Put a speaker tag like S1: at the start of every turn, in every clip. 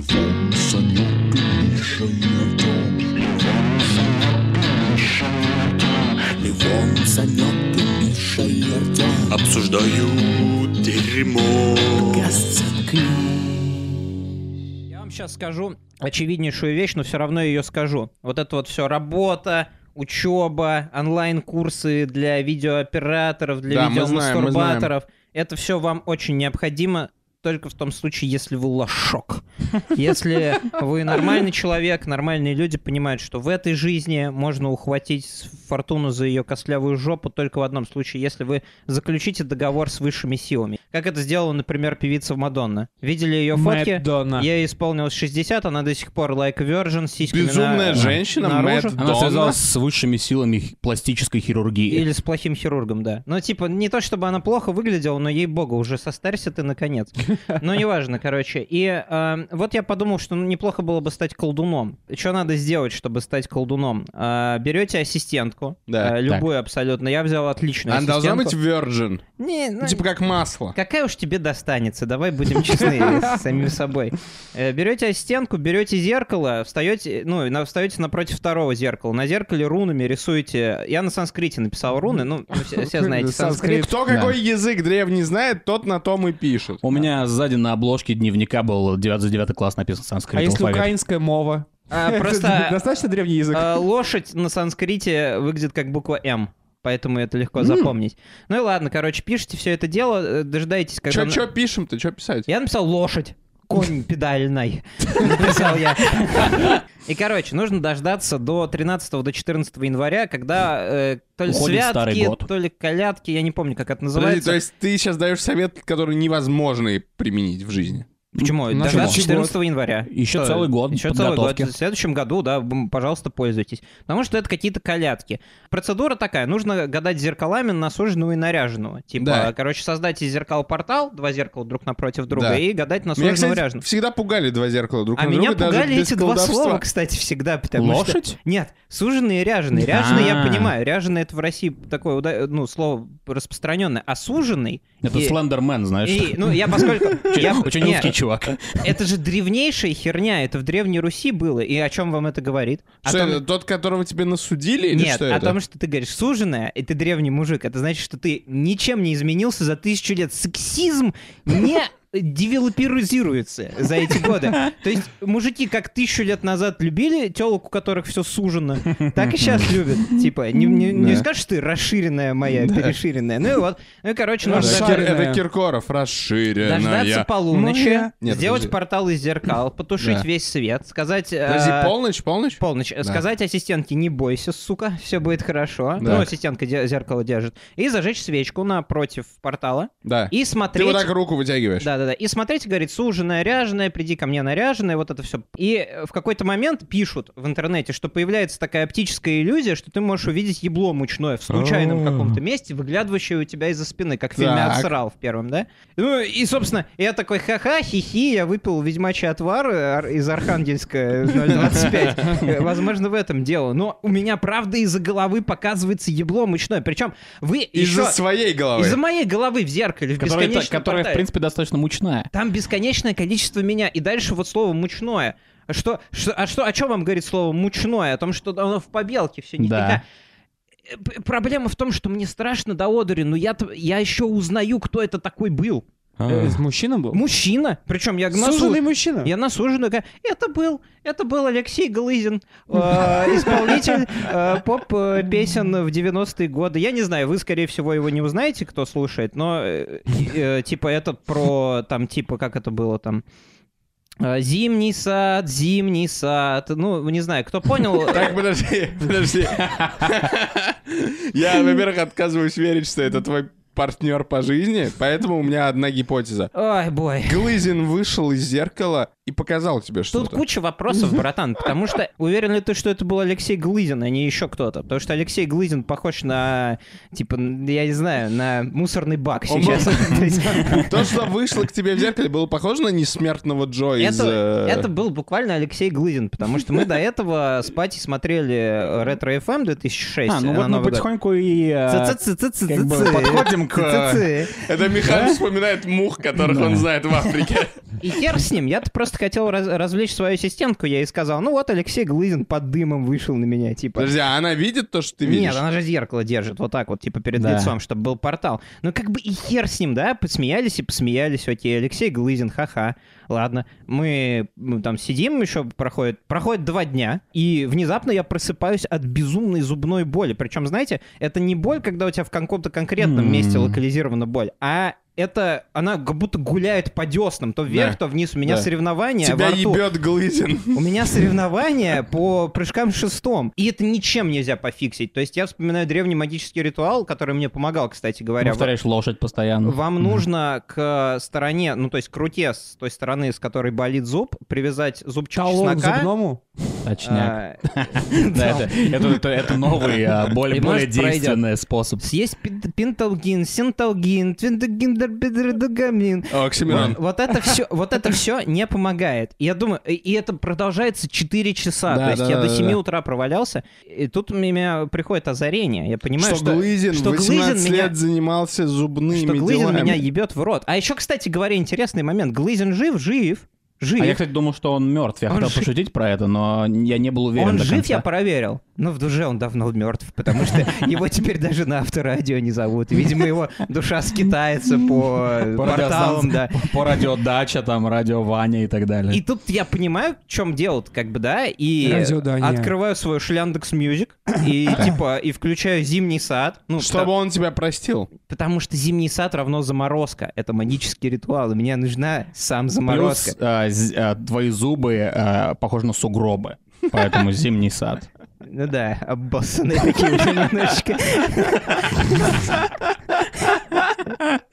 S1: Левон, Санек и Миша Артем. Левон, Санек и Миша Артем. Левон, Санек и Миша и Артем. Обсуждают дерьмо.
S2: Я вам сейчас скажу очевиднейшую вещь, но все равно ее скажу. Вот это вот все работа, учеба, онлайн-курсы для видеооператоров, для
S3: Да, мы знаем, мы знаем.
S2: видеомастурбаторов. Это все вам очень необходимо только в том случае, если вы лошок. Если вы нормальный человек, нормальные люди понимают, что в этой жизни можно ухватить фортуну за ее костлявую жопу только в одном случае, если вы заключите договор с высшими силами. Как это сделала, например, певица Мадонна. Видели ее фотки?
S4: Мэдонна.
S2: Ей исполнилось 60, она до сих пор like virgin, сиськами
S3: Безумная
S2: на-
S3: женщина,
S2: наружу.
S5: Она связалась с высшими силами пластической хирургии.
S2: Или с плохим хирургом, да. Ну, типа, не то чтобы она плохо выглядела, но ей-богу, уже состарься ты наконец. Ну, неважно, короче. И э, вот я подумал, что ну, неплохо было бы стать колдуном. Что надо сделать, чтобы стать колдуном? Э, берете ассистентку,
S3: Да.
S2: э, любую абсолютно. Я взял отличную
S3: Она должна быть virgin.
S2: Не, ну,
S3: типа как масло.
S2: Какая уж тебе достанется, давай будем честны с самим собой. Э, Берете ассистентку, берете зеркало, встаете, ну, встаете напротив второго зеркала. На зеркале рунами рисуете... Я на санскрите написал руны, ну, все знаете санскрит.
S3: Кто какой язык древний знает, тот на том и пишет.
S5: У меня сзади на обложке дневника был 9 за 9 класс написан санскрит.
S4: А если
S5: алфавит.
S4: украинская мова?
S2: А, Просто
S4: Достаточно древний язык?
S2: э, лошадь на санскрите выглядит как буква М. Поэтому это легко запомнить. Ну и ладно, короче, пишите все это дело, э, дожидаетесь, когда...
S3: Чё, чё пишем-то, чё писать?
S2: Я написал лошадь. Конь педальной. Написал я. И, короче, нужно дождаться до 13 до 14 января, когда э, то ли
S5: Уходит старый
S2: святки,
S5: год.
S2: то ли колядки, я не помню, как это
S3: Подожди,
S2: называется.
S3: то есть ты сейчас даешь совет, который невозможно применить в жизни?
S2: Почему?
S4: Следующий
S2: 14 января.
S5: Еще
S2: Что?
S5: целый год
S2: Еще целый год. В следующем году, да, пожалуйста, пользуйтесь. Потому что это какие-то колядки. Процедура такая. Нужно гадать зеркалами на суженого и наряженного. Типа,
S3: Да.
S2: короче, создать из зеркал портал, два зеркала друг напротив друга,
S3: Да.
S2: и гадать на
S3: Меня,
S2: суженого и наряженного.
S3: всегда пугали два зеркала друг
S2: А
S3: на
S2: меня
S3: друга, даже
S2: пугали
S3: без
S2: эти два слова, кстати, всегда, потому что...
S5: Лошадь?
S2: Нет, суженый и ряженый. Ряженый я
S5: А.
S2: понимаю. Ряженый это в России такое, ну, слово распространенное. А суженый...
S5: Это Слендермен, знаешь.
S2: ну, я поскольку...
S5: Очень узкий чувак.
S2: Это же древнейшая херня. Это в Древней Руси было. И о чем вам это говорит? О
S3: Что
S2: том-
S3: это, тот, которого тебе насудили, или
S2: Нет,
S3: что
S2: о
S3: это?
S2: том, что ты говоришь суженая, и ты древний мужик. Это значит, что ты ничем не изменился за тысячу лет. Сексизм не девелоперизируется за эти годы. То есть мужики как тысячу лет назад любили телок, у которых все сужено, так и сейчас любят. Типа, не, не- не
S3: Да.
S2: скажешь ты расширенная моя, переширенная. Ну и вот. Ну и, короче, нужно
S3: Это, Киркоров, расширенная.
S2: дождаться полуночи,
S4: Моя.
S3: Нет,
S2: сделать
S3: подожди.
S2: портал из зеркал, потушить
S3: Да.
S2: весь свет, сказать... э,
S3: Подожди, полночь, полночь?
S2: Полночь. Сказать ассистентке, не бойся, сука, все будет хорошо.
S3: Да.
S2: Ну, ассистентка де- зеркало держит. И зажечь свечку напротив портала.
S3: Да.
S2: И
S3: Ты
S2: смотреть...
S3: вот так руку вытягиваешь.
S2: Да-да-да. И смотреть, и говорит, суженая, ряженая, приди ко мне наряженная, вот это все. И э, в какой-то момент пишут в интернете, что появляется такая оптическая иллюзия, что ты можешь увидеть ебло мучное в случайном
S3: О.
S2: каком-то месте, выглядываее у тебя из-за спины, как в фильме. «Отсрал» в первом, да? Ну, и, собственно, я такой, ха-ха, хихи, я выпил ведьмачий отвар ар- из Архангельска 025. Э, Возможно, в этом дело. Но у меня, правда, из-за головы показывается ебло мучное. Причем вы
S3: Из-за
S2: еще...
S3: своей головы.
S2: Из-за моей головы в зеркале, в
S5: Которая,
S2: бесконечном
S5: которая, в принципе, достаточно мучная.
S2: Там бесконечное количество меня. И дальше вот слово мучное. Что, что, а что, о чем вам говорит слово мучное? О том, что оно в побелке все не
S5: Да.
S2: Э, Проблема в том, что мне страшно до одури, но я, я еще узнаю, кто это такой был.
S4: Э, Мужчина был?
S2: Мужчина. Причем я на
S4: Суженый
S2: су-
S4: мужчина?
S2: Я насуженную. говорю, Это был, это был Алексей Глызин, э, исполнитель э, поп-песен в 90-е годы. Я не знаю, вы, скорее всего, его не узнаете, кто слушает, но э, типа это про, там, типа, как это было там, Зимний сад, зимний сад. Ну, не знаю, кто понял.
S3: Так, подожди, подожди. Я, во-первых, отказываюсь верить, что это твой партнер по жизни, поэтому у меня одна гипотеза.
S2: Ой, бой.
S3: Глызин вышел из зеркала и показал тебе
S2: Тут
S3: что-то.
S2: куча вопросов, братан, потому что уверен ли ты, что это был Алексей Глызин, а не еще кто-то? Потому что Алексей Глызин похож на, типа, я не знаю, на мусорный бак сейчас. То
S3: что вышло к тебе в зеркале, было похоже на несмертного Джо из...
S2: Это,
S3: э,
S2: был буквально Алексей Глызин, потому что мы до этого с Пати смотрели Ретро FM 2006.
S5: А, ну вот мы потихоньку и... э, подходим переходим к...
S2: Цы-цы-цы.
S3: Это Михаил вспоминает мух, которых он знает в Африке.
S2: И хер с ним. Я-то просто хотел раз- развлечь свою ассистентку. Я ей сказал, ну вот Алексей Глызин под дымом вышел на меня, типа.
S3: Подожди, а она видит то, что ты видишь?
S2: Нет, она же зеркало держит вот так вот, типа перед
S5: Да.
S2: лицом, чтобы был портал. Ну как бы и хер с ним, да? Посмеялись и посмеялись. Окей, Алексей Глызин, ха-ха. Ладно, мы, там сидим еще, проходит, проходит два дня, и внезапно я просыпаюсь от безумной зубной боли. Причем, знаете, это не боль, когда у тебя в каком-то конкретном
S5: М.
S2: месте локализирована боль, а это она как будто гуляет по деснам, то вверх,
S3: Да.
S2: то вниз. У меня
S3: Да.
S2: соревнования
S3: Тебя
S2: во рту.
S3: ебет Глызин.
S2: У меня соревнования по прыжкам шестом. И это ничем нельзя пофиксить. То есть я вспоминаю древний магический ритуал, который мне помогал, кстати говоря.
S5: Повторяешь лошадь постоянно.
S2: Вам нужно к стороне, ну то есть к руке с той стороны, с которой болит зуб, привязать зубчик
S4: Талон к
S2: чеснока.
S4: зубному?
S5: Точняк.
S2: а,
S5: это, новый, а, более, действенный способ.
S2: Съесть пинталгин, синталгин, твиндагиндербидредогамин.
S3: Оксимирон.
S2: Вот это все, вот это все не помогает. Я думаю, и- это продолжается 4 часа. То есть я до
S3: да,
S2: 7
S3: да.
S2: утра провалялся. И тут у меня приходит озарение. Я понимаю,
S3: Что
S2: что,
S3: Глызин
S2: что
S3: 18
S2: Глызин меня-
S3: лет занимался зубными
S2: что Глызин
S3: делами.
S2: меня ебет в рот. А еще, кстати говоря, интересный момент. Глызин жив, жив.
S5: А я, кстати, думал, что он мертв. Я
S2: Он
S5: хотел
S2: жив.
S5: пошутить про это, но я не был уверен
S2: Он
S5: до
S2: жив,
S5: конца.
S2: я проверил. Но в душе он давно мертв, потому что его теперь даже на авторадио не зовут. Видимо, его душа скитается по
S5: По
S2: порталам, да.
S5: По радиодача, там, радио Ваня и так далее.
S2: И тут я понимаю, в чем дело как бы, да, и открываю свой Шляндекс Music и типа и включаю Зимний сад. Ну,
S3: Чтобы он тебя простил.
S2: Потому что Зимний сад равно заморозка. Это магический ритуал, и мне нужна сам
S5: Плюс
S2: заморозка.
S5: а, з- а, твои зубы а, похожи на сугробы. Поэтому зимний сад.
S2: Ну да, обоссанные такие уже немножечко.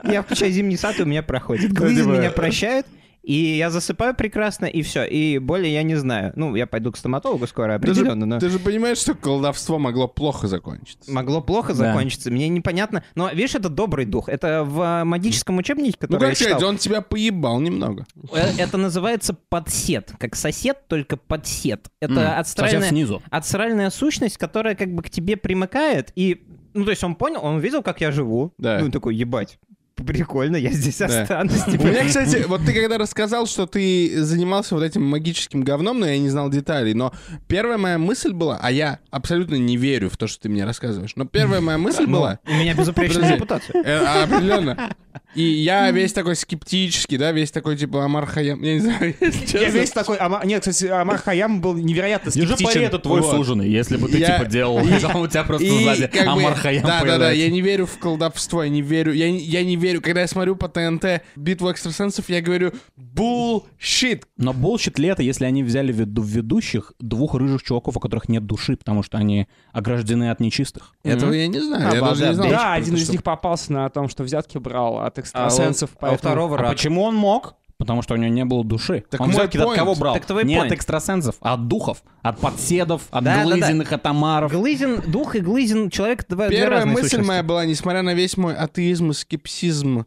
S2: Я включаю Зимний сад, и у меня проходит.
S3: Типа-
S2: меня прощает, и я засыпаю прекрасно, и все. И более я не знаю. Ну, я пойду к стоматологу скоро,
S3: Ты же,
S2: определенно, но...
S3: ты же понимаешь, что колдовство могло плохо закончиться.
S2: Могло плохо
S5: Да.
S2: закончиться, мне непонятно. Но, видишь, это добрый дух. Это в э, магическом учебнике,
S3: Ну,
S2: который
S3: как
S2: я читал,
S3: сказать, он тебя поебал немного.
S2: э, это называется подсет. Как сосед, только подсет. Это
S5: Сосед
S2: отстральная,
S5: снизу.
S2: отстральная сущность, которая как бы к тебе примыкает. И, ну, то есть он понял, он видел, как я живу.
S3: Да.
S2: Ну, он такой, ебать, прикольно, я здесь
S3: Да.
S2: останусь.
S3: У
S2: типа.
S3: меня, кстати, вот ты когда рассказал, что ты занимался вот этим магическим говном, но я не знал деталей, но первая моя мысль была, а я абсолютно не верю в то, что ты мне рассказываешь, но первая моя мысль была,
S2: У меня безупречная репутация.
S3: э, определенно, и я весь такой скептический, да, весь такой типа Амар Хаям, я не знаю, если
S4: Я
S3: честно.
S4: весь такой... Ама- Нет, кстати, Амар Хаям был невероятно скептичен.
S5: это твой
S3: Вот.
S5: суженый. Если бы ты
S3: Я-
S5: типа делал, а у тебя просто сзади
S3: как бы-
S5: Амар Хаям
S3: Да, да, да,
S5: появляется.
S3: я не верю в колдовство, я не верю, я, не- я не верю. Когда я смотрю по ТНТ битву экстрасенсов, я говорю bullshit.
S5: Но bullshit ли это, если они взяли в виду- в ведущих двух рыжих чуваков, у которых нет души, потому что они ограждены от нечистых?
S3: Этого я не знаю, я даже не знал.
S4: Да, один из них попался на том, что взятки брал от
S2: А у-
S4: экстрасенсов.
S2: а у
S4: поэтому-
S2: второго
S5: А
S2: рак.
S5: почему он мог? Потому что у него не было души.
S3: Так
S5: он взятки от кого брал?
S2: Так твой
S5: не
S2: point.
S5: от экстрасенсов, а от духов, от подседов, от
S2: Да, да, да.
S5: глызиных, от.
S2: Глызин, дух и Глызин человек два,
S3: Первая мысль
S2: сущности.
S3: моя была, несмотря на весь мой атеизм и скепсизм,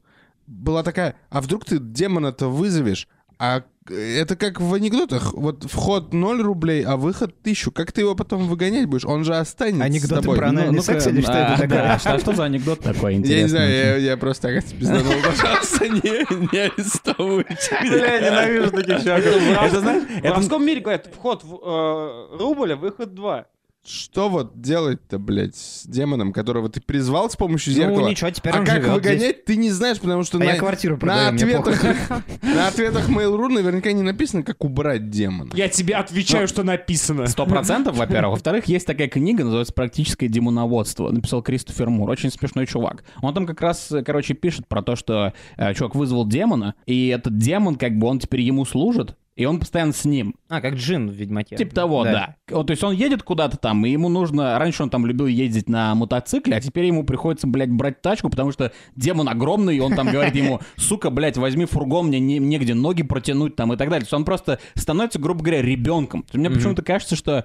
S3: была такая, а вдруг ты демона-то вызовешь, а это как в анекдотах, вот вход 0 рублей, а выход 1000, как ты его потом выгонять будешь? Он же останется с
S2: Анекдоты
S3: тобой.
S2: про анальный
S5: Ну-ка,
S2: секс или что
S5: а,
S2: это такое?
S5: да, что, что за анекдот такой
S3: Я
S5: интересный?
S3: не знаю, я, я просто так пизданул. Пожалуйста, не, не арестовывайте.
S4: Бля, ненавижу таких чуваков. Это знаешь, в воровском мире говорят, вход в э, рубль, а выход два.
S3: Что вот делать-то, блядь, с демоном, которого ты призвал с помощью
S2: Ну,
S3: зеркала?
S2: ничего, теперь
S3: а
S2: он
S3: как
S2: живет
S3: выгонять,
S2: здесь.
S3: ты не знаешь, потому что
S2: А
S3: на,
S2: я квартиру
S3: на
S2: продаю, мне
S3: ответах, на ответах Mail.ru наверняка не написано, как убрать демона.
S4: Я тебе отвечаю, что написано.
S5: Сто процентов, во-первых. Во-вторых, есть такая книга, называется «Практическое демоноводство». Написал Кристофер Мур. Очень смешной чувак. Он там как раз, короче, пишет про то, что э, чувак вызвал демона, и этот демон, как бы, он теперь ему служит, и он постоянно с ним.
S2: А, как джин в Ведьмаке.
S5: Типа того, да. Вот, то есть он едет куда-то там, и ему нужно... Раньше он там любил ездить на мотоцикле, а теперь ему приходится, блядь, брать тачку, потому что демон огромный, и он там говорит ему, сука, блядь, возьми фургон, мне не- негде ноги протянуть там и так далее. То есть он просто становится, грубо говоря, ребенком. Мне почему-то кажется, что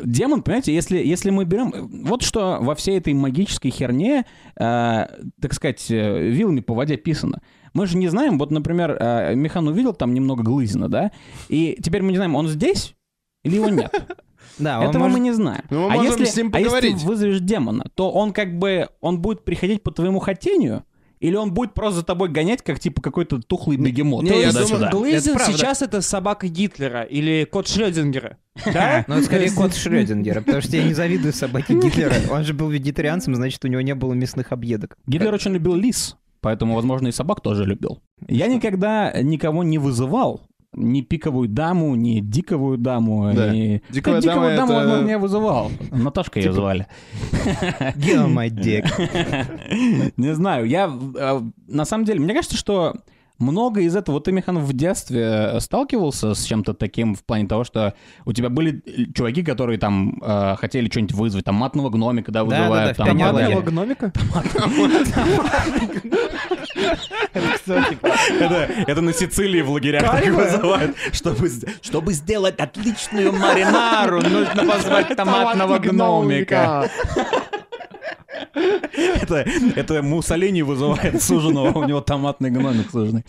S5: демон, понимаете, если, если мы берем... Вот что во всей этой магической херне, э, так сказать, э, вилами по воде писано. Мы же не знаем, вот, например, э, Михан увидел там немного Глызина, да, и теперь мы не знаем, он здесь или его нет.
S2: Да,
S5: Этого
S2: может-
S5: мы не знаем.
S3: Ну, мы
S5: а
S3: можем
S5: если,
S3: с ним
S5: а если
S3: поговорить.
S5: вызовешь демона, то он как бы, он будет приходить по твоему хотению, или он будет просто за тобой гонять, как типа какой-то тухлый бегемот.
S3: не, я
S5: туда-сюда?
S3: думаю,
S4: Глейзен
S2: Это
S4: сейчас это собака Гитлера или кот Шрёдингера. Да?
S2: Ну, скорее кот Шрёдингера, потому что я не завидую собаке Гитлера. Он же был вегетарианцем, значит, у него не было мясных объедок.
S5: Гитлер очень любил лис, поэтому, возможно, и собак тоже любил. Я никогда никого не вызывал, ни пиковую даму, ни диковую даму,
S3: Да.
S5: ни...
S3: Диковая
S5: Хотя
S3: дама
S5: диковую даму,
S3: это-
S5: возможно, я вызывал. Наташка ее звали.
S2: My dick.
S5: Не знаю, я... э, На самом деле, мне кажется, что много из этого... Вот ты, Михан, в детстве э, сталкивался с чем-то таким в плане того, что у тебя были э, чуваки, которые там э, хотели что-нибудь вызвать, там матного гномика, да, вызывают. там,
S2: пионерлагере.
S5: да,
S4: Маленького гномика?
S5: Это, это на Сицилии в лагерях так вызывают. Чтобы сделать отличную маринару, нужно позвать томатного гномика. Это, это Муссолини вызывает суженого, у него томатный гномик суженый.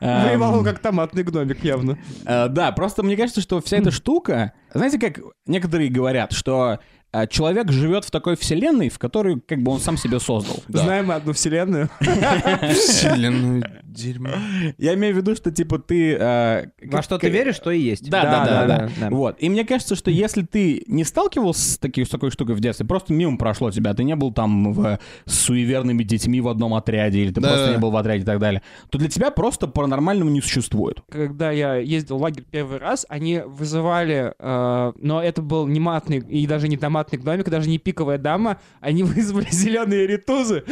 S4: Воевал как томатный гномик явно.
S5: э, Да, просто мне кажется, что вся эта штука... Знаете, как некоторые говорят, что э, человек живет в такой вселенной, в которой как бы он сам себе создал.
S4: Знаем мы одну вселенную.
S3: Вселенную дерьмо.
S5: Я имею в виду, что типа ты... э,
S2: Во что ты веришь, то и есть.
S5: Да, да, да, да,
S2: да.
S5: Вот. И мне кажется, что если ты не сталкивался с, такой штукой в детстве, просто мимо прошло тебя, ты не был там в- с суеверными детьми в одном отряде, или ты
S3: Да,
S5: просто
S3: да.
S5: не был в отряде и так далее, то для тебя просто паранормального не существует.
S4: Когда я ездил в лагерь первый раз, они вызывали, э, но это был не матный и даже не томатный гномик, даже не пиковая дама, они вызвали зеленые ритузы.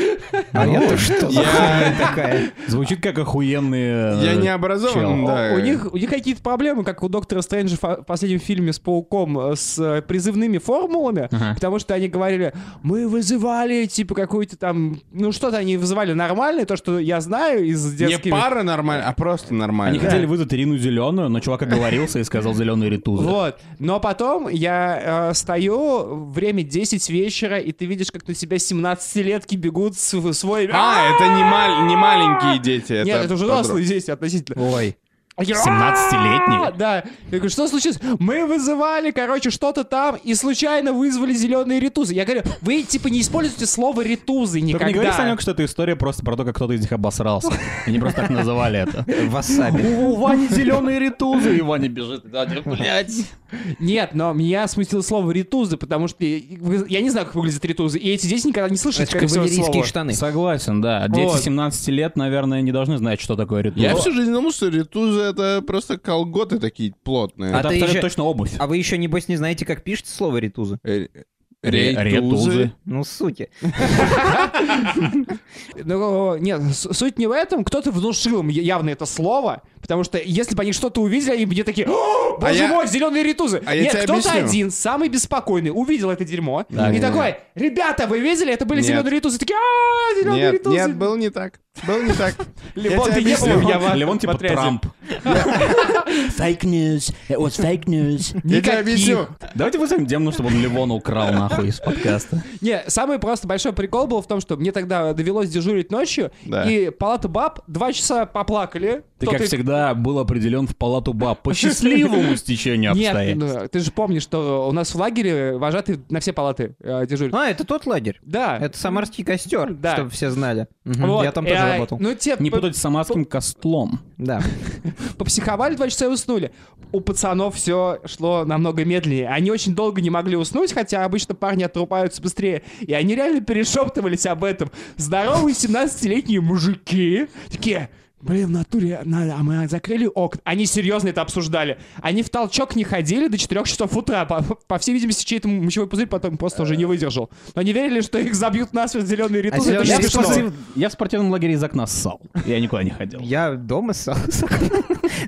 S2: А это что
S3: Я-
S2: такая?
S5: Звучит как охуенные...
S3: Я
S5: э,
S3: не образован, да.
S4: У них, у них какие-то проблемы, как у доктора Стрэнджа в последнем фильме с пауком, э, с э, призывными формулами, потому что они говорили, мы вызывали, типа, какую-то там, ну что-то они вызывали нормальное, то, что я знаю из
S3: Не
S4: детских...
S3: пара нормально, а просто
S5: Они
S3: нормально.
S5: хотели вызвать Ирину Зеленую, но чувак оговорился и сказал зеленые ритузы.
S4: Вот. Но потом я э, стою, время 10 вечера, и ты видишь, как на тебя 17-летки бегут с- свой...
S3: А, это не, мал- не маленькие дети. Это
S4: Нет, это уже
S3: подростки.
S4: взрослые дети относительно.
S2: Ой.
S4: А я,
S5: 17-летний?
S4: «А-а-а!» Да. Я говорю, что случилось? Мы вызывали, короче, что-то там, и случайно вызвали зеленые ритузы. Я говорю, вы, типа, не используйте слово ритузы
S5: Только
S4: никогда.
S5: не говори, Санек, что это история просто про то, как кто-то из них обосрался. Они просто так называли это.
S2: Васаби.
S5: У Вани зеленые ритузы, и Ваня бежит. Блять.
S4: Нет, но меня смутило слово ритузы, потому что я не знаю, как выглядят ритузы, и эти дети никогда не скорее всего,
S2: кавалерийские
S4: слова.
S2: штаны.
S5: Согласен, да. Дети
S4: Вот.
S5: 17 лет, наверное, не должны знать, что такое ритузы.
S3: Я всю жизнь думал, что ритузы это просто колготы такие плотные.
S2: А
S5: Это
S2: еще-
S5: точно обувь.
S2: А вы еще, небось, не знаете, как пишется слово ритузы?
S3: Ре-
S5: Ре-
S3: Рейтузы.
S2: Ну, суки.
S4: Ну, нет, суть не в этом. Кто-то внушил им явно это слово, потому что если бы они что-то увидели, они бы не такие, «О, боже мой, зеленые ритузы.
S3: а
S4: нет, кто-то один, самый беспокойный, увидел это дерьмо и такой, ребята, вы видели, это были зеленые ритузы. Такие, а зеленые
S3: Нет,
S4: ритузы.
S3: нет, был не так. Был не так.
S4: Левон,
S3: Я
S4: ты
S3: тебе
S4: не был
S5: Левон типа. Трамп.
S6: Fake news. It was fake news.
S3: Я тебе
S4: Никаких.
S3: объясню.
S5: Давайте вызовем Демну, чтобы он Левона украл нахуй из подкаста.
S4: Не, самый просто большой прикол был в том, что мне тогда довелось дежурить ночью, и палата баб два часа поплакали.
S5: Ты, как всегда, был определен в палату баб по счастливому стечению
S4: Нет,
S5: обстоятельств.
S4: ну, ты же помнишь, что у нас в лагере вожатый на все палаты э, дежурит.
S2: А, это тот лагерь.
S4: Да.
S2: Это самарский костер,
S4: Да.
S2: чтобы все знали. Я там тоже
S4: а,
S2: работал.
S4: Ну, те
S5: Не
S4: по-
S5: путать с самарским костлом.
S2: Да.
S4: попсиховали два часа и уснули. У пацанов все шло намного медленнее. Они очень долго не могли уснуть, хотя обычно парни отрубаются быстрее. И они реально перешептывались об этом. Здоровые 17-летние мужики такие... Блин, в натуре, надо, а мы закрыли окна. Они серьезно это обсуждали. Они в толчок не ходили до 4 часов утра. По, по всей видимости, чей-то мочевой пузырь потом просто уже не выдержал. Но они верили, что их забьют насмерть зеленые ритузы. Это
S2: зелёные
S5: Я
S4: не
S5: в,
S2: ритузы-
S5: спортив- я в спортивном лагере из окна ссал. Я никуда не ходил.
S2: Я дома ссал.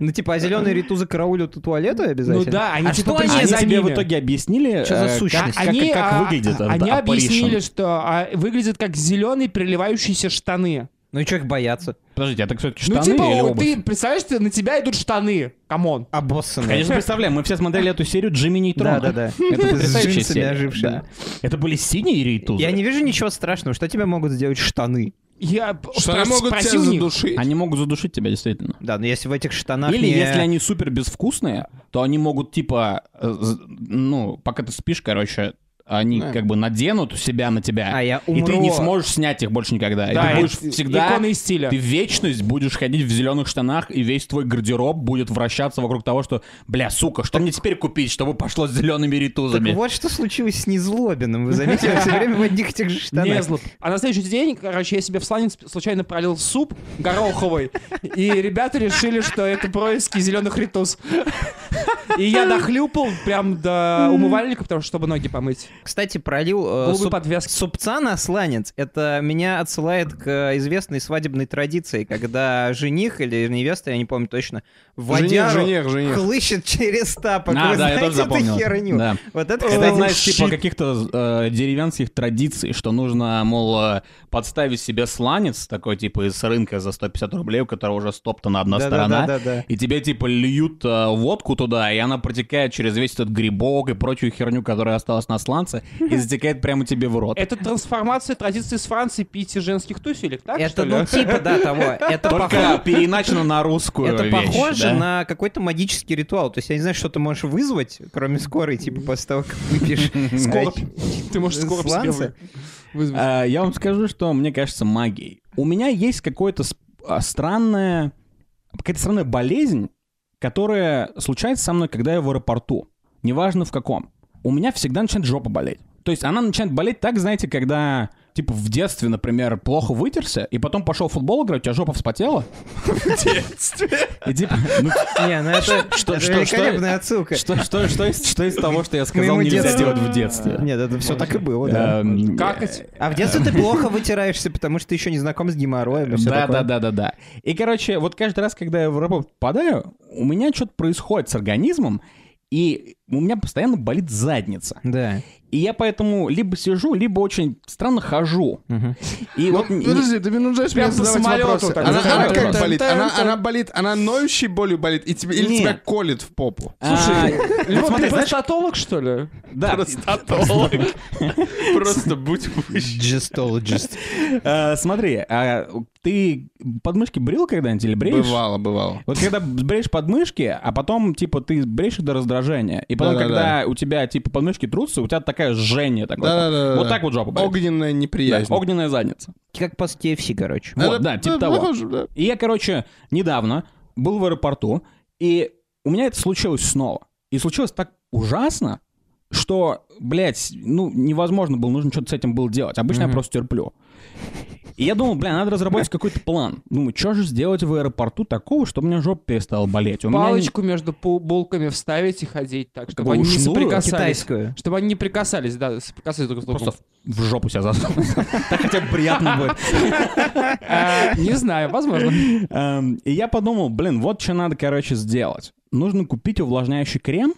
S2: Ну, типа, а зеленые рейтузы караулят у туалета обязательно?
S4: Ну да, они
S2: а
S4: типа
S2: что они
S4: пришли
S5: Они
S4: за
S5: тебе в итоге объяснили,
S2: Что за
S5: э,
S2: сущность?
S5: как,
S4: они,
S5: как- как
S4: а,
S5: выглядит
S4: Они
S5: apparition?
S4: объяснили, что а, выглядят как зеленые переливающиеся штаны.
S2: Ну и что их бояться?
S5: Подождите, это, кстати, штаны
S4: ну, типа,
S5: или обувь?
S4: ты представляешь, ты, на тебя идут штаны. Come on.
S2: Обоссанные.
S5: Конечно, представляем. Мы все смотрели эту серию Джимми Нейтрона.
S2: Да-да-да.
S5: Это потрясающая серия. Это были синие ритузы?
S2: Я не вижу ничего страшного. Что тебя могут сделать штаны?
S4: Я
S3: Что они могут тебя задушить?
S5: Они могут задушить тебя, действительно.
S2: Да, но если в этих штанах
S5: Или
S2: не-
S5: если они супер безвкусные, то они могут, типа, э, ну, пока ты спишь, короче, они
S3: Да.
S5: как бы наденут себя на тебя,
S2: А я
S5: и ты не
S2: умру.
S5: сможешь снять их больше никогда. И
S4: Да,
S5: ты будешь
S4: и-
S5: всегда...
S4: иконы стиля.
S5: Ты в вечность будешь ходить в зеленых штанах, и весь твой гардероб будет вращаться вокруг того, что, бля, сука, что мне теперь купить, чтобы пошло с зелеными
S2: Так
S5: ритузами?
S2: вот что случилось с Незлобиным. Вы заметили, все время в одних и тех же штанах.
S4: Не зло. А на следующий день, короче, я себе в сланец случайно пролил суп гороховый, и ребята решили, что это происки зеленых ритус. И я дохлюпал прям до умывальника, потому что чтобы ноги помыть.
S2: Кстати, пролил э, суп-
S4: подвязки.
S2: супца на сланец. Это меня отсылает к э, известной свадебной традиции, когда жених или невеста, я не помню точно, водяру
S3: жених, жених.
S2: хлыщет через тапок.
S5: А,
S2: Вы
S5: да, я
S2: знаете
S5: тоже запомнил.
S2: эту херню?
S5: Да.
S2: Вот это,
S5: Это,
S2: кстати,
S5: знаешь, типа каких-то э, деревенских традиций, что нужно, мол, э, подставить себе сланец, такой типа из рынка за 150 рублей, у которого уже стоптана одна сторона,
S2: Да-да-да-да-да.
S5: и тебе типа льют э, водку туда, и она протекает через весь этот грибок и прочую херню, которая осталась на сланце, и затекает прямо тебе в рот.
S4: Это трансформация традиции с Франции пить из женских туфелек, так
S2: Это, ну, типа, да, того. Это
S5: Только
S2: похоже...
S5: переиначено на русскую
S2: Это
S5: вещь,
S2: похоже
S5: да?
S2: на какой-то магический ритуал. То есть я не знаю, что ты можешь вызвать, кроме скорой, типа, после того, как выпьешь
S4: Скорбь. Ты можешь скоро
S2: сланца.
S4: вызвать.
S5: А, Я вам скажу, что мне кажется магией. У меня есть какое-то а, странное, какая-то странная болезнь, которая случается со мной, когда я в аэропорту. Неважно в каком. У меня всегда начинает жопа болеть. То есть она начинает болеть так, знаете, когда, типа, в детстве, например, плохо вытерся, и потом пошел в футбол играть, у тебя жопа вспотела. В детстве? И типа, ну,
S2: Не, ну это,
S5: что-
S2: это
S5: что-
S2: великолепная отсылка.
S5: что, что, что, из, что из того, что я сказал,
S2: моему
S5: нельзя
S2: детству.
S5: делать в детстве?
S2: Нет, это все так и было, да.
S5: Эм,
S4: Какать.
S2: А в детстве ты плохо вытираешься, потому что ты еще не знаком с геморроем и все
S5: Да,
S2: такое.
S5: да, да, да, да. И, короче, вот каждый раз, когда я в аэропорт попадаю, у меня что-то происходит с организмом, и у меня постоянно болит задница.
S2: Да.
S5: И я поэтому либо сижу, либо очень странно хожу. И вот... не-
S3: Подожди, ты вынуждаешь меня задавать вопросы.
S4: так
S3: Она, как болит? Она, болит, она ноющей болью болит, и тебе, или
S5: Нет.
S3: тебя колет в попу?
S5: А,
S4: Либо
S5: смотри,
S4: ты
S5: знаешь-
S4: простатолог, что ли?
S5: Да,
S3: Просто будь
S2: Gestologist.
S5: э, смотри, а ты подмышки брил когда-нибудь или бреешь?
S3: Бывало, бывало.
S5: Вот когда бреешь подмышки, а потом, типа, ты бреешь их до раздражения, и потом, когда у тебя, типа, подмышки трутся, у тебя такая жжение такое.
S3: Да-да-да.
S5: Вот так вот жопа болит.
S3: Огненная
S5: Да,
S3: неприязнь.
S5: огненная задница.
S2: Как по KFC, короче.
S5: Вот,
S3: Это-
S5: да, типа
S3: это
S5: того.
S3: похоже, да.
S5: И я, короче, недавно был в аэропорту, и у меня это случилось снова. И случилось так ужасно, что, блядь, ну, невозможно было, нужно что-то с этим было делать. Обычно я просто терплю. И я думал, бля, надо разработать какой-то план. Думаю, что же сделать в аэропорту такого, чтобы у меня жопа перестала болеть? У меня
S4: Палочку между пу- булками вставить и ходить так, чтобы они не соприкасались.
S2: Китайскую.
S4: Чтобы они не прикасались, да, соприкасались друг с другом.
S5: Просто в жопу себя засунуть. Так хотя бы приятно будет.
S4: А, Не знаю, возможно.
S5: Эм, И я подумал, блин, вот что надо, короче, сделать. Нужно купить увлажняющий крем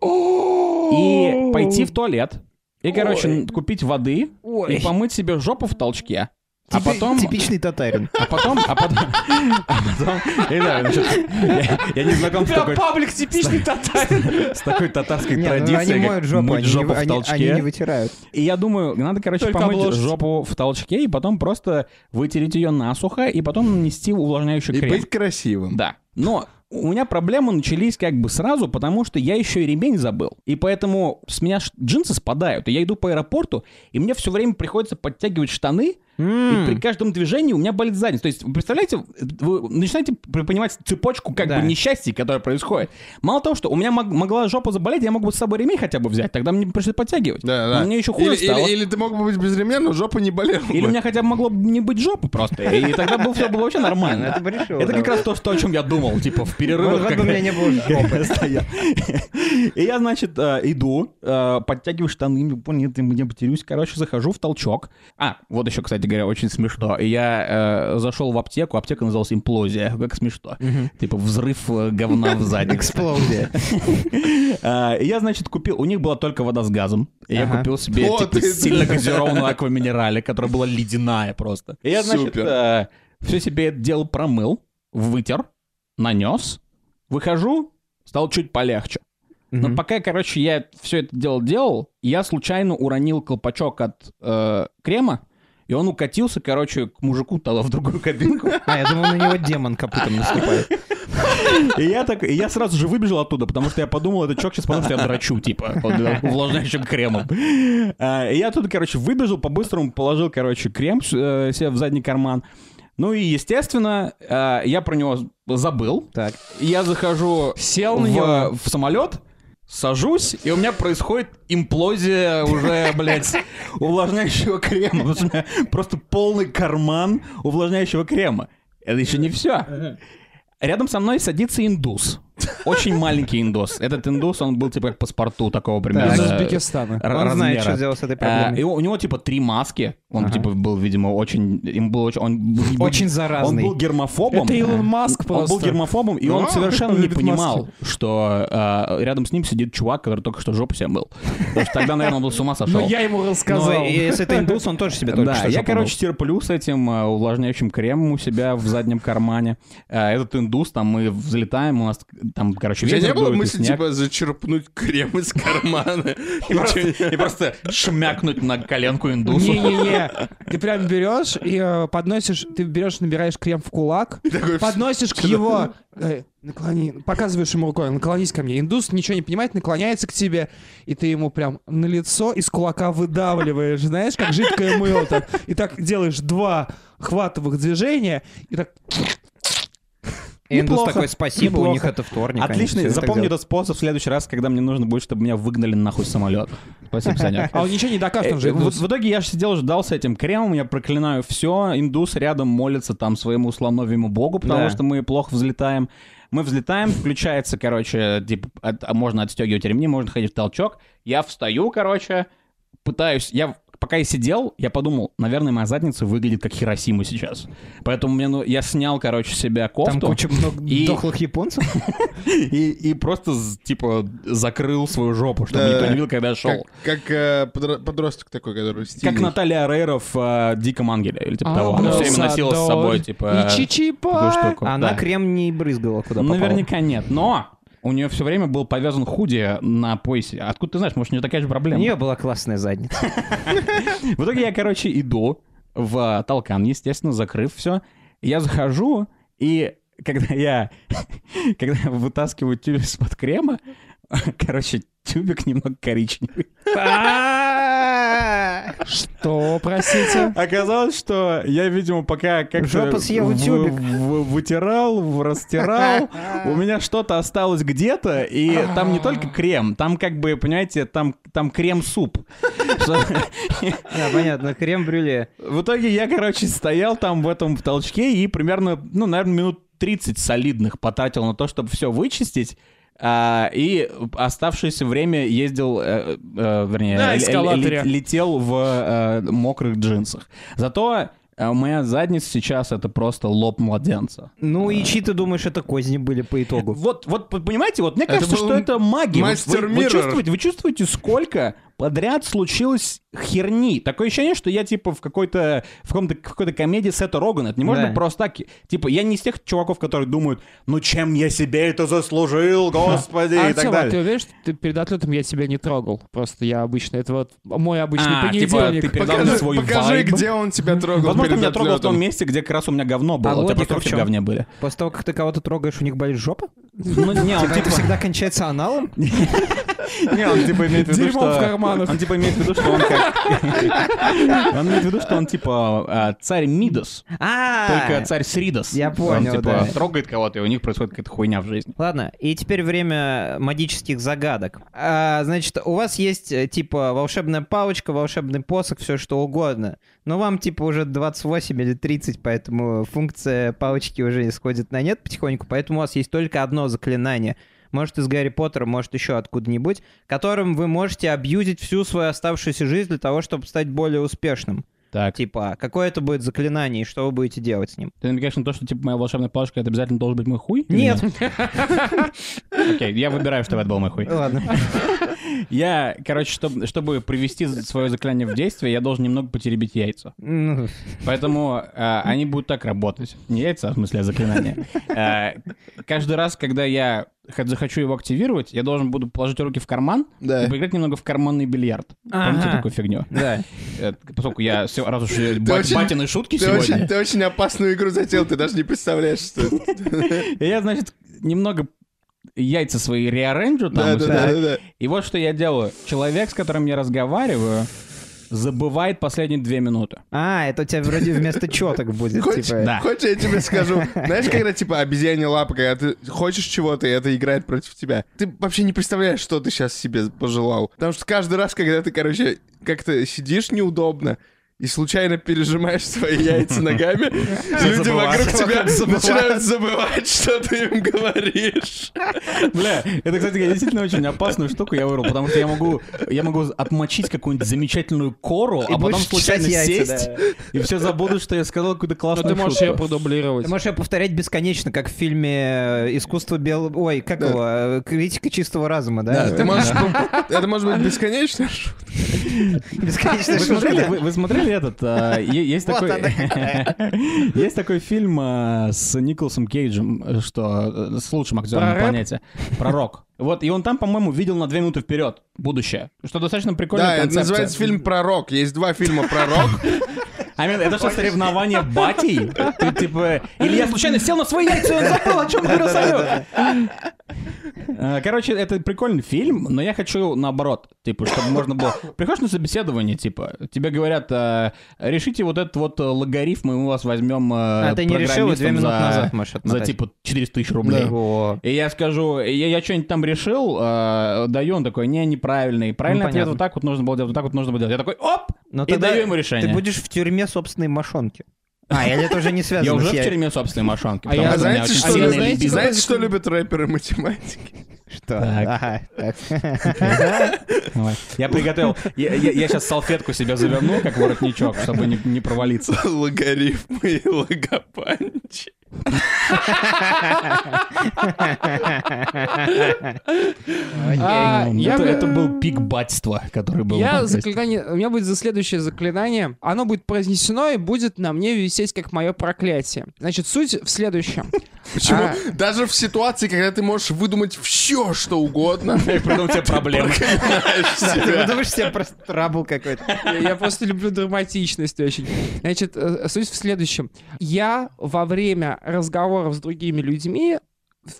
S5: и пойти в туалет. И, короче, купить воды
S2: Ой.
S5: и помыть себе жопу в толчке. А
S2: Типи-
S5: потом...
S2: Типичный татарин.
S5: А потом... А потом... А потом... Я не знаю, что-то- я- Я не знаком с такой...
S4: паблик типичный татарин.
S5: С такой татарской
S2: Не, ну они
S5: традицией,
S2: моют
S5: как
S2: жопу,
S5: мыть
S2: они не
S5: жопу
S2: вы-
S5: в
S2: они- они не
S5: толчке.
S2: вытирают.
S5: И я думаю, надо, короче,
S4: Только
S5: помыть
S4: обложить.
S5: жопу в толчке и потом просто вытереть ее насухо и потом нанести увлажняющий
S3: И
S5: крем.
S3: быть красивым.
S5: Да. Но у меня проблемы начались как бы сразу, потому что я еще и ремень забыл. И поэтому с меня ш- джинсы спадают. И я иду по аэропорту, и мне все время приходится подтягивать штаны, и при каждом движении у меня болит задница. То есть, вы представляете, вы начинаете понимать цепочку как
S2: Да.
S5: бы несчастья, которое происходит. Мало того, что у меня мог- могла жопа заболеть, я мог бы с собой ремень хотя бы взять, тогда мне пришлось подтягивать.
S3: Да,
S5: Но
S3: да.
S5: мне еще хуже
S3: или,
S5: стало.
S3: или- или ты мог бы быть без ремня, но жопа не болела.
S5: Или
S3: бы.
S5: у меня хотя бы могло бы не быть жопы просто. И тогда было, все было вообще нормально.
S2: Это бы решило,
S5: Это как раз то, о чем я думал, типа, в перерывах.
S2: Вот бы у меня не было жопы.
S5: И я, значит, э, иду, э, подтягиваю штаны, не понял, я потерюсь, короче, захожу в толчок. А, вот еще, кстати говоря, очень смешно. Я э, зашел в аптеку, аптека называлась «Имплозия», как смешно. Типа взрыв говна в задницу.
S2: Эксплозия.
S5: И Я, значит, купил... У них была только вода с газом. Я купил себе типа, сильно газированную акваминерале, которая была ледяная просто. И я, значит, все себе это дело промыл, вытер, нанес, выхожу, стало чуть полегче. Но пока, короче, я все это дело делал, я случайно уронил колпачок от э, крема, и он укатился, короче, к мужику тогда в другую кабинку.
S2: А, я думал, на него демон копытом наступает.
S5: И я так, и я сразу же выбежал оттуда, потому что я подумал, этот чувак сейчас подумал, что я драчу, типа, увлажняющим кремом. А, И я оттуда, короче, выбежал, по-быстрому положил, короче, крем э, себе в задний карман. Ну и, естественно, э, я про него забыл.
S2: Так.
S5: Я захожу
S4: Сел
S5: в, в самолет, сажусь, и у меня происходит имплозия уже, блядь, увлажняющего крема. Потому что у меня просто полный карман увлажняющего крема. Это еще не все. Рядом со мной садится индус. Очень маленький индус. Этот индус, он был типа как паспорту такого примерно.
S4: Из Узбекистана.
S5: р-
S2: Он знает, что сделать с этой
S5: А,
S2: проблемой.
S5: и у, него типа три маски. Он типа был, видимо, очень... Им был очень... Он, был-
S2: Очень заразный.
S5: Он был гермофобом.
S4: Это Илон Маск
S5: Он
S4: просто.
S5: был гермофобом, и он
S3: А,
S5: совершенно не понимал, что а, рядом с ним сидит чувак, который только что жопу себе мыл. Потому что тогда, наверное, он был с ума сошел.
S4: Но я ему
S2: Но
S4: рассказал.
S2: и если это индус, он тоже себе только
S5: Да,
S2: что
S5: я,
S2: жопу
S5: короче, терплю с этим увлажняющим кремом у себя в заднем кармане. А, Этот индус, там мы взлетаем, у нас там, короче,
S3: У тебя не было мысли, типа, зачерпнуть крем из кармана?
S5: И просто, шмякнуть на коленку индусу.
S4: Не-не-не. Ты прям берешь и э, подносишь, ты берешь, набираешь крем в кулак, подносишь к его... э, наклони, показываешь ему рукой, наклонись ко мне. Индус ничего не понимает, наклоняется к тебе, и ты ему прям на лицо из кулака выдавливаешь, знаешь, как жидкое мыло. Так, и так делаешь два хватовых движения, и так...
S2: И Индус такой, спасибо, у
S5: Неплохо.
S2: них это вторник.
S5: Отлично, запомни
S2: делают.
S5: этот способ в следующий раз, когда мне нужно будет, чтобы меня выгнали нахуй с самолета. Спасибо, Саня.
S4: А он ничего не докажет, он же
S5: Э,
S4: индус.
S5: в итоге я же сидел, ждал с этим кремом, я проклинаю все. Индус рядом молится там своему слоновьему богу, потому что мы плохо взлетаем. Мы взлетаем, включается, короче, типа, от- можно отстегивать ремни, можно ходить в толчок. Я встаю, короче, пытаюсь... Я пока я сидел, я подумал, наверное, моя задница выглядит как Хиросима сейчас. Поэтому мне, ну, я снял, короче, себя кофту.
S2: Там куча много
S5: и-
S2: дохлых японцев.
S5: и, и просто, типа, закрыл свою жопу, чтобы
S3: Да,
S5: никто не видел, когда я шел.
S3: Как, как э, подро- подросток такой, который стильный.
S5: Как Наталья Рейра в э, «Диком ангеле» или типа
S4: А,
S5: того. Она все время носила с собой, типа,
S4: И чичипа.
S2: Она
S5: Да.
S2: крем не брызгала куда попало.
S5: Наверняка нет, но у нее все время был повязан худи на поясе. Откуда ты знаешь, может, у нее такая же
S2: У
S5: проблема?
S2: нее была классная задница.
S5: В итоге я, короче, иду в толкан, естественно, закрыв все. Я захожу, и когда я, когда я вытаскиваю тюбик из-под крема, короче, тюбик немного коричневый.
S4: Что, простите?
S5: Оказалось, что я, видимо, пока как-то
S2: Жопу съел
S5: в- в- вытирал, в- растирал, у меня что-то осталось где-то, и там не только крем, там как бы, понимаете, там, там крем-суп.
S2: Да, понятно, крем-брюле.
S5: В итоге я, короче, стоял там в этом толчке и примерно, ну, наверное, минут 30 солидных потратил на то, чтобы все вычистить. А, и оставшееся время ездил, э, э, вернее,
S4: На
S5: л- л-
S4: эскалаторе.
S5: лет- летел в э, мокрых джинсах. Зато э, моя задница сейчас это просто лоб младенца.
S2: Ну и чьи ты думаешь, это козни были по итогу?
S5: Вот, вот, понимаете, вот мне
S3: Это
S5: кажется,
S3: был
S5: что это магия.
S3: Мастер
S5: вы, вы
S3: Миррор.
S5: чувствуете, вы чувствуете, сколько подряд случилось херни. Такое ощущение, что я типа в какой-то в каком-то какой-то комедии Сета Рогана. Это не может
S2: Да.
S5: быть просто так. Типа я не из тех чуваков, которые думают, ну чем я себе это заслужил, господи, и так
S4: а
S5: далее.
S4: ты уверен, что ты перед отлетом я тебя не трогал? Просто я обычно, это вот мой обычный
S5: А, типа,
S4: понедельник.
S5: ты передал
S3: Покажи,
S5: свой
S3: покажи,
S5: вайб.
S3: где он тебя трогал
S5: Возможно,
S3: перед
S5: меня трогал в том месте, где как раз у меня говно было.
S2: А
S5: у тебя просто
S2: в
S5: говне были.
S2: После того, как ты кого-то трогаешь, у них болит жопа?
S5: Ну, не, он
S2: Это
S5: типа,
S2: всегда кончается аналом?
S5: не, он типа имеет в виду, что...
S4: в карманах.
S5: Он типа имеет в виду, что он как... Он имеет в виду, что он типа а, царь Мидас,
S2: А,
S5: только царь Сридас.
S2: Я
S5: Он
S2: понял,
S5: типа
S2: да.
S5: трогает кого-то, и у них происходит какая-то хуйня в жизни.
S2: Ладно, и теперь время магических загадок. А, значит, у вас есть, э, типа, волшебная палочка, волшебный посох, все что угодно. Но вам, типа, уже 28 или 30, поэтому функция палочки уже сходит на нет потихоньку, поэтому у вас есть только одно заклинание. Может, из Гарри Поттера, может, еще откуда-нибудь, которым вы можете абьюзить всю свою оставшуюся жизнь для того, чтобы стать более успешным.
S5: Так.
S2: Типа, какое это будет заклинание, и что вы будете делать с ним?
S5: Ты намекаешь на то, что типа моя волшебная палочка, это обязательно должен быть мой хуй?
S2: Нет.
S5: Окей, я выбираю, чтобы это был мой хуй.
S2: Ладно.
S5: Я, короче, чтобы, чтобы привести свое заклинание в действие, я должен немного потеребить яйца.
S2: Ну,
S5: Поэтому э, они будут так работать. Не яйца, а в смысле а заклинания. Э, каждый раз, когда я захочу его активировать, я должен буду положить руки в карман
S3: Да.
S5: и поиграть немного в карманный бильярд. Помните
S2: Ага.
S5: такую фигню?
S2: Да.
S5: Э, Поскольку я, раз уж я бат-
S3: очень-
S5: батины шутки
S3: Ты
S5: сегодня,
S3: очень, ты очень опасную игру затеял, ты даже не представляешь, что
S5: я, значит, немного яйца свои реаренджу там.
S3: Да,
S5: у
S3: да,
S5: себя.
S3: да, да, да.
S5: И вот что я делаю. Человек, с которым я разговариваю, забывает последние две минуты.
S2: А, это у тебя вроде вместо четок будет,
S3: Хочешь,
S2: типа.
S5: Да.
S3: хочешь, я тебе скажу? Знаешь, когда типа обезьянья лапа, когда ты хочешь чего-то, и это играет против тебя. Ты вообще не представляешь, что ты сейчас себе пожелал. Потому что каждый раз, когда ты, короче, как-то сидишь неудобно, и случайно пережимаешь свои яйца ногами, люди вокруг тебя начинают забывать, что ты им говоришь.
S5: Бля, это, кстати, действительно очень опасную штуку я вырвал, потому что я могу, я могу отмочить какую-нибудь замечательную кору, а потом случайно сесть, и все забудут, что я сказал какую-то
S4: Ну,
S5: классную
S4: ты можешь
S5: шутку.
S4: ее продублировать.
S2: Ты можешь ее повторять бесконечно, как в фильме э, «Искусство белого...» Ой, как его? э, «Критика чистого разума», да?
S3: Это может быть.
S2: Бесконечная шутка, да.
S5: вы, вы смотрели этот? а, есть такой, есть такой фильм а, с Николасом Кейджем, что э, с лучшим актером на планете. Пророк. Вот, и он там, по-моему, видел на две минуты вперед будущее. Что достаточно прикольная
S3: Да, это называется фильм про рок. Есть два фильма про рок.
S5: А это что, соревнование батей? Ты типа... Или я случайно сел на свои яйца, и он забыл, о чем говорил. Э, Короче, это прикольный фильм, но я хочу наоборот, типа, чтобы можно было... Приходишь на собеседование, типа, тебе говорят, э, решите вот этот вот э, логарифм, и мы вас возьмем
S2: А ты не решил, две минуты
S5: за-
S2: назад можешь
S5: за типа 400 тысяч рублей. И я скажу, я, что-нибудь там решил, даю, он такой, не, неправильный. Правильный
S2: Ну,
S5: ответ вот так вот нужно было делать, вот так вот нужно было делать. Я такой, оп,
S2: Но
S5: и даю ему решение.
S2: Ты будешь в тюрьме собственной мошонки. А, или это уже не связано
S5: Я уже в
S2: я-
S5: тюрьме собственной мошонки.
S4: А
S5: потому
S4: я-
S5: что у меня
S3: знаете,
S5: очень
S3: что,
S4: я
S5: сильный
S4: знаете,
S5: либидо.
S3: знаете, что любят рэперы математики?
S2: Что?
S5: Так.
S2: Ага.
S5: Я приготовил. Я, сейчас салфетку себе заверну, как воротничок, чтобы не, не провалиться.
S3: Логарифмы и логопанчи.
S5: Это,
S4: бы-
S5: это был пик батьства, который был.
S4: Я заклинание, у меня будет за следующее заклинание. Оно будет произнесено и будет на мне висеть как мое проклятие. Значит, суть в следующем.
S3: Почему?
S4: А.
S3: Даже в ситуации, когда ты можешь выдумать все, что угодно,
S5: И потом у тебя проблемы.
S2: Ты
S3: себя.
S2: думаешь, себе просто трабл какой-то.
S4: Я, я просто люблю драматичность очень. Значит, э, суть в следующем. Я во время разговоров с другими людьми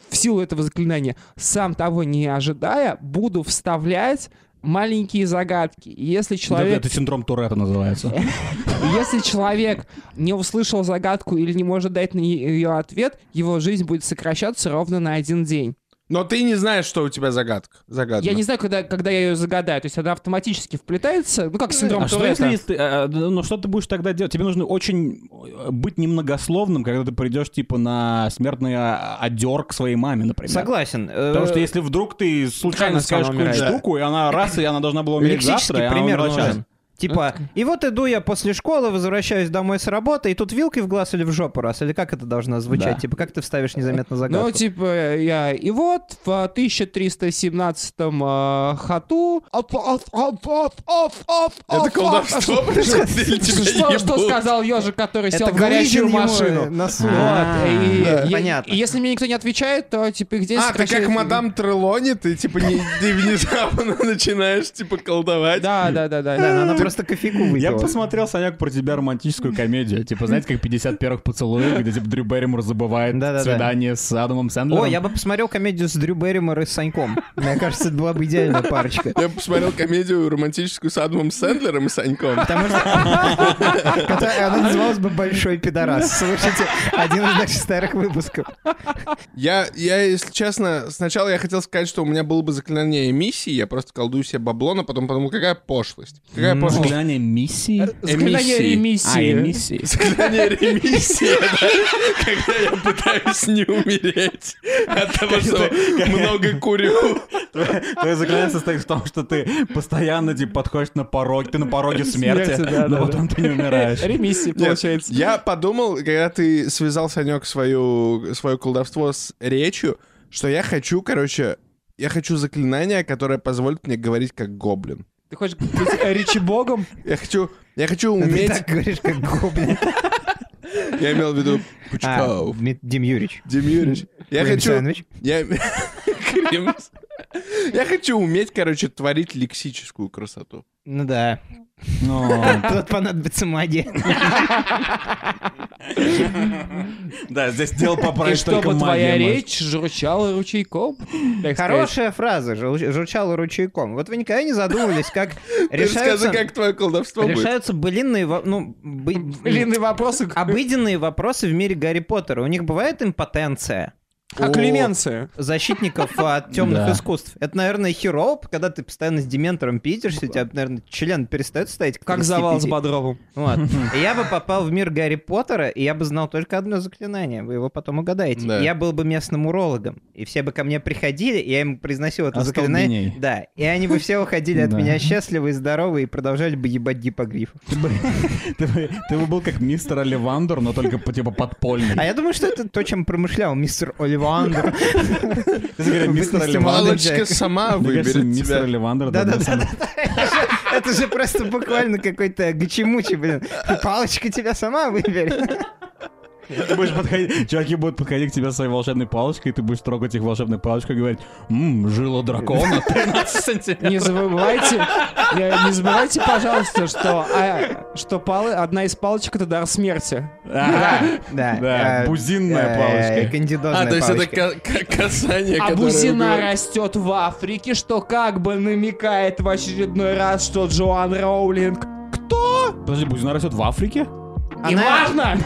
S4: в силу этого заклинания, сам того не ожидая, буду вставлять маленькие загадки. И Если
S5: Это,
S4: человек
S5: это синдром Туретта называется.
S4: Если человек не услышал загадку или не может дать на ее ответ, его жизнь будет сокращаться ровно на один день.
S3: Но ты не знаешь, что у тебя загадка. Загадка.
S4: Я не знаю, когда, когда я ее загадаю. То есть она автоматически вплетается, ну как синдром
S5: А что если ты, а, ну что ты будешь тогда делать? Тебе нужно очень э, быть немногословным, когда ты придешь типа на смертный а, одер к своей маме, например.
S2: Согласен.
S5: Потому что
S2: Э,
S5: если вдруг ты случайно скажешь какую-нибудь штуку, и она раз, и она должна была умереть завтра, и она
S2: пример
S5: умерла сейчас.
S2: нужен. Типа, и вот иду я после школы, возвращаюсь домой с работы, и тут вилкой в глаз или в жопу раз, или как это должно звучать?
S5: Да.
S2: Типа, как ты вставишь незаметно загадку?
S4: Ну, типа, я... И вот в 1317 э, хату...
S3: Это колдовство тебя
S4: Что, что сказал ежик, который сел в горящую машину?
S2: А,
S4: и-
S2: понятно.
S4: и если мне никто не отвечает, то типа их день
S3: А, ты как мадам Трелони, ты типа внезапно начинаешь типа колдовать.
S4: Да, да, да, да.
S2: Просто кофейку
S5: Я
S2: выпила.
S5: посмотрел, Санек, про тебя романтическую комедию. Типа, знаете, как 50 первых поцелуев, где типа Дрю Берримор забывает свидание с Адамом Сэндлером.
S2: О, я бы посмотрел комедию с Дрю Берримор и с Саньком. Мне кажется, это была бы идеальная парочка.
S3: Я посмотрел комедию романтическую с Адамом Сэндлером и Саньком.
S2: Потому что она называлась бы «Большой пидорас». Слушайте, один из наших старых выпусков.
S3: Я, я, если честно, сначала я хотел сказать, что у меня было бы заклинание эмиссии, я просто колдую себе бабло, но потом подумал, какая пошлость. Какая пошлость.
S5: Заклинание миссии?
S4: Заклинание
S3: Эмиссии.
S5: А,
S4: ремиссии.
S5: эмиссии.
S3: Заклинание ремиссии, да, когда я пытаюсь не умереть от того, что много курю.
S5: Твое заклинание состоит в том, что ты постоянно типа подходишь на порог, ты на пороге смерти, но потом ты не умираешь.
S4: Ремиссия, получается.
S3: Я подумал, когда ты связал, Санек, свою, свое колдовство с речью, что я хочу, короче, я хочу заклинание, которое позволит мне говорить как гоблин.
S4: Ты хочешь быть Ричи Богом?
S3: Я хочу, я хочу
S2: Ты
S3: уметь...
S2: так говоришь, как гоблин.
S3: Я имел в виду
S2: А,
S3: Пучков.
S2: Дмит- Дим Юрьевич.
S3: Дим Юрьевич. Я хочу... Я... Я хочу уметь, короче, творить лексическую красоту.
S2: Ну да.
S5: Ну,
S2: Тут понадобится магия.
S5: Да, здесь дело
S4: И
S5: поправить только
S4: чтобы твоя речь журчала ручейком?
S2: Хорошая фраза, жур- журчала ручейком. Вот вы никогда не задумывались, как решаются,
S3: как твое колдовство
S2: решаются былинные, ну, бы-
S4: Длинные вопросы.
S2: обыденные вопросы в мире Гарри Поттера. У них бывает импотенция
S4: А клеменция?
S2: защитников от темных
S5: Да.
S2: искусств. Это, наверное, херово, когда ты постоянно с дементором пиздишься, у тебя, наверное, член перестает стоять.
S4: Как завал с
S2: 35.
S4: Бодровым.
S2: Вот. Я бы попал в мир Гарри Поттера, и я бы знал только одно заклинание. Вы его потом угадаете.
S3: Да.
S2: Я был бы местным урологом. И все бы ко мне приходили, и я им произносил это заклинание.
S5: Остолбеней.
S2: Да. И они бы все уходили от меня счастливы и здоровы, и продолжали бы ебать гипогрифов.
S5: Ты бы, был как мистер Оливандер, но только типа подпольный.
S2: А я думаю, что это то, чем промышлял мистер Оливандер. В
S5: мистер
S2: человеком.
S3: сама выберет
S5: мистер
S3: тебя.
S5: Оливандер.
S2: Да-да-да. Это же просто буквально какой-то гачемучи, блин. Палочка тебя сама выберет.
S5: Ты будешь подходить, чуваки будут подходить к тебе со своей волшебной палочкой, и ты будешь трогать их волшебной палочкой и говорить, ммм, жила дракона, 13 сантиметров.
S4: Не забывайте, не, забывайте, пожалуйста, что, а, что палы- одна из палочек это дар смерти.
S5: Да,
S2: Да.
S5: Да, бузинная
S2: э,
S5: палочка.
S2: Кандидозная
S3: А, то есть это ка- ка- касание,
S4: А бузина растет в Африке, что как бы намекает в очередной раз, что Джоан Роулинг.
S5: Подожди, бузина растет в Африке?
S4: Неважно!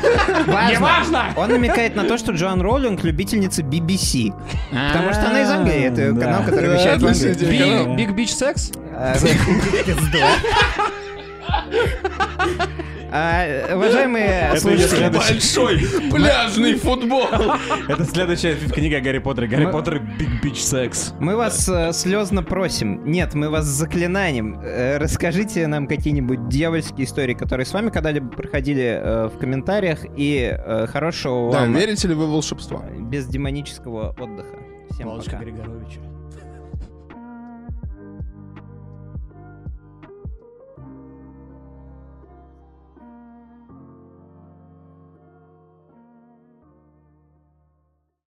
S2: Важно.
S4: Неважно!
S2: Он намекает на то, что Джоан Роулинг любительница BBC. Потому что она из Англии, это
S5: Да.
S2: канал, который вещает в
S3: отличный
S2: Англии.
S4: Beach Sex?
S2: А, пизда. А, Уважаемые слушатели,
S3: Большой пляжный футбол.
S5: Это следующая книга Гарри Поттера. Гарри Поттер Big Beach Sex.
S2: мы вас э, слезно просим. Нет, мы вас заклинанием. Э, расскажите нам какие-нибудь дьявольские истории, которые с вами когда-либо проходили э, в комментариях. И хорошего
S3: Да, верите ли вы в волшебство?
S2: без демонического отдыха. Всем пока.
S5: Григоровича.